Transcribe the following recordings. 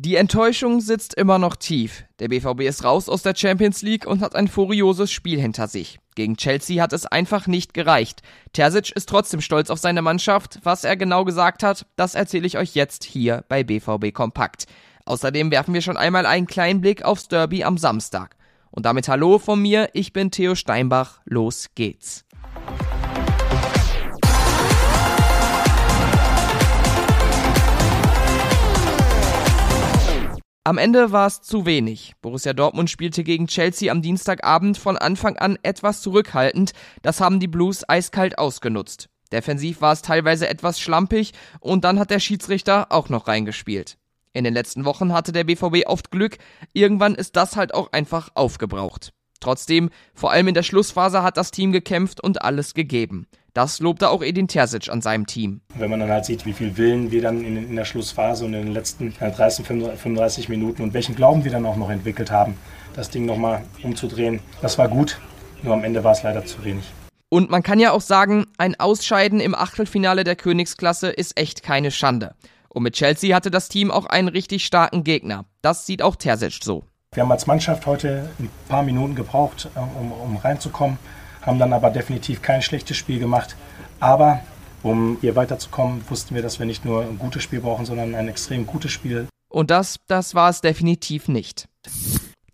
Die Enttäuschung sitzt immer noch tief. Der BVB ist raus aus der Champions League und hat ein furioses Spiel hinter sich. Gegen Chelsea hat es einfach nicht gereicht. Terzic ist trotzdem stolz auf seine Mannschaft. Was er genau gesagt hat, das erzähle ich euch jetzt hier bei BVB Kompakt. Außerdem werfen wir schon einmal einen kleinen Blick aufs Derby am Samstag. Und damit hallo von mir, ich bin Theo Steinbach. Los geht's. Am Ende war es zu wenig. Borussia Dortmund spielte gegen Chelsea am Dienstagabend von Anfang an etwas zurückhaltend. Das haben die Blues eiskalt ausgenutzt. Defensiv war es teilweise etwas schlampig und dann hat der Schiedsrichter auch noch reingespielt. In den letzten Wochen hatte der BVB oft Glück, irgendwann ist das halt auch einfach aufgebraucht. Trotzdem, vor allem in der Schlussphase hat das Team gekämpft und alles gegeben. Das lobte auch Edin Terzic an seinem Team. Wenn man dann halt sieht, wie viel Willen wir dann in, in der Schlussphase und in den letzten 30, 35 Minuten und welchen Glauben wir dann auch noch entwickelt haben, das Ding nochmal umzudrehen, das war gut. Nur am Ende war es leider zu wenig. Und man kann ja auch sagen, ein Ausscheiden im Achtelfinale der Königsklasse ist echt keine Schande. Und mit Chelsea hatte das Team auch einen richtig starken Gegner. Das sieht auch Terzic so. Wir haben als Mannschaft heute ein paar Minuten gebraucht, äh, um, um reinzukommen haben dann aber definitiv kein schlechtes Spiel gemacht. Aber um hier weiterzukommen, wussten wir, dass wir nicht nur ein gutes Spiel brauchen, sondern ein extrem gutes Spiel. Und das, das war es definitiv nicht.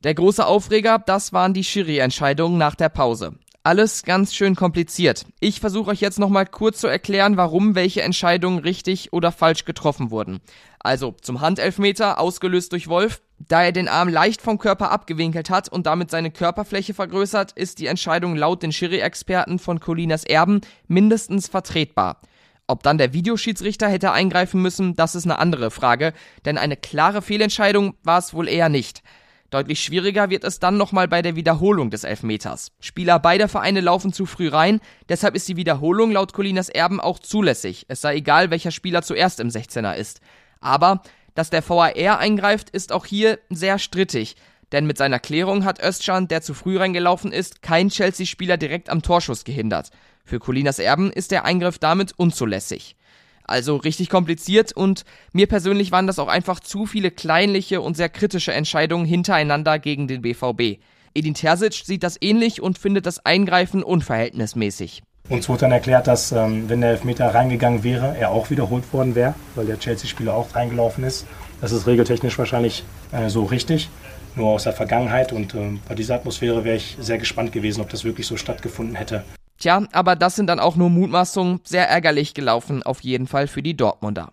Der große Aufreger, das waren die Schiri-Entscheidungen nach der Pause. Alles ganz schön kompliziert. Ich versuche euch jetzt nochmal kurz zu erklären, warum welche Entscheidungen richtig oder falsch getroffen wurden. Also zum Handelfmeter, ausgelöst durch Wolf. Da er den Arm leicht vom Körper abgewinkelt hat und damit seine Körperfläche vergrößert, ist die Entscheidung laut den Schiri-Experten von Colinas Erben mindestens vertretbar. Ob dann der Videoschiedsrichter hätte eingreifen müssen, das ist eine andere Frage, denn eine klare Fehlentscheidung war es wohl eher nicht. Deutlich schwieriger wird es dann nochmal bei der Wiederholung des Elfmeters. Spieler beider Vereine laufen zu früh rein, deshalb ist die Wiederholung laut Colinas Erben auch zulässig. Es sei egal, welcher Spieler zuerst im 16er ist. Aber, dass der VAR eingreift, ist auch hier sehr strittig. Denn mit seiner Klärung hat Özcan, der zu früh reingelaufen ist, keinen Chelsea-Spieler direkt am Torschuss gehindert. Für Colinas Erben ist der Eingriff damit unzulässig. Also richtig kompliziert und mir persönlich waren das auch einfach zu viele kleinliche und sehr kritische Entscheidungen hintereinander gegen den BVB. Edin Terzic sieht das ähnlich und findet das Eingreifen unverhältnismäßig. Uns wurde dann erklärt, dass ähm, wenn der Elfmeter reingegangen wäre, er auch wiederholt worden wäre, weil der Chelsea-Spieler auch reingelaufen ist. Das ist regeltechnisch wahrscheinlich äh, so richtig, nur aus der Vergangenheit. Und äh, bei dieser Atmosphäre wäre ich sehr gespannt gewesen, ob das wirklich so stattgefunden hätte. Tja, aber das sind dann auch nur Mutmaßungen, sehr ärgerlich gelaufen, auf jeden Fall für die Dortmunder.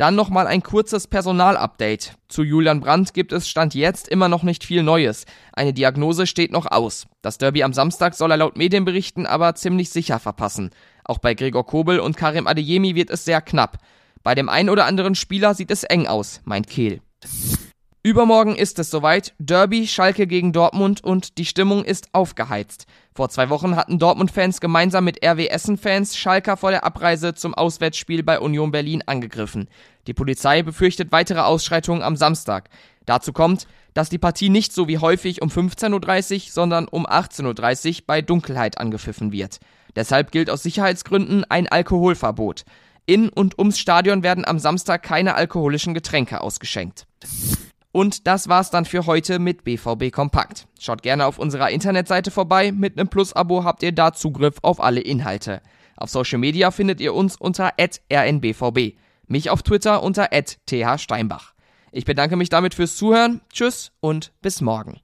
Dann nochmal ein kurzes Personalupdate. Zu Julian Brandt gibt es Stand jetzt immer noch nicht viel Neues. Eine Diagnose steht noch aus. Das Derby am Samstag soll er laut Medienberichten aber ziemlich sicher verpassen. Auch bei Gregor Kobel und Karim Adeyemi wird es sehr knapp. Bei dem einen oder anderen Spieler sieht es eng aus, meint Kehl. Übermorgen ist es soweit. Derby, Schalke gegen Dortmund und die Stimmung ist aufgeheizt. Vor zwei Wochen hatten Dortmund-Fans gemeinsam mit RW Essen-Fans Schalker vor der Abreise zum Auswärtsspiel bei Union Berlin angegriffen. Die Polizei befürchtet weitere Ausschreitungen am Samstag. Dazu kommt, dass die Partie nicht so wie häufig um 15.30 Uhr, sondern um 18.30 Uhr bei Dunkelheit angepfiffen wird. Deshalb gilt aus Sicherheitsgründen ein Alkoholverbot. In und ums Stadion werden am Samstag keine alkoholischen Getränke ausgeschenkt. Und das war's dann für heute mit BVB Kompakt. Schaut gerne auf unserer Internetseite vorbei. Mit einem Plus-Abo habt ihr da Zugriff auf alle Inhalte. Auf Social Media findet ihr uns unter rnbvb. Mich auf Twitter unter thsteinbach. Ich bedanke mich damit fürs Zuhören. Tschüss und bis morgen.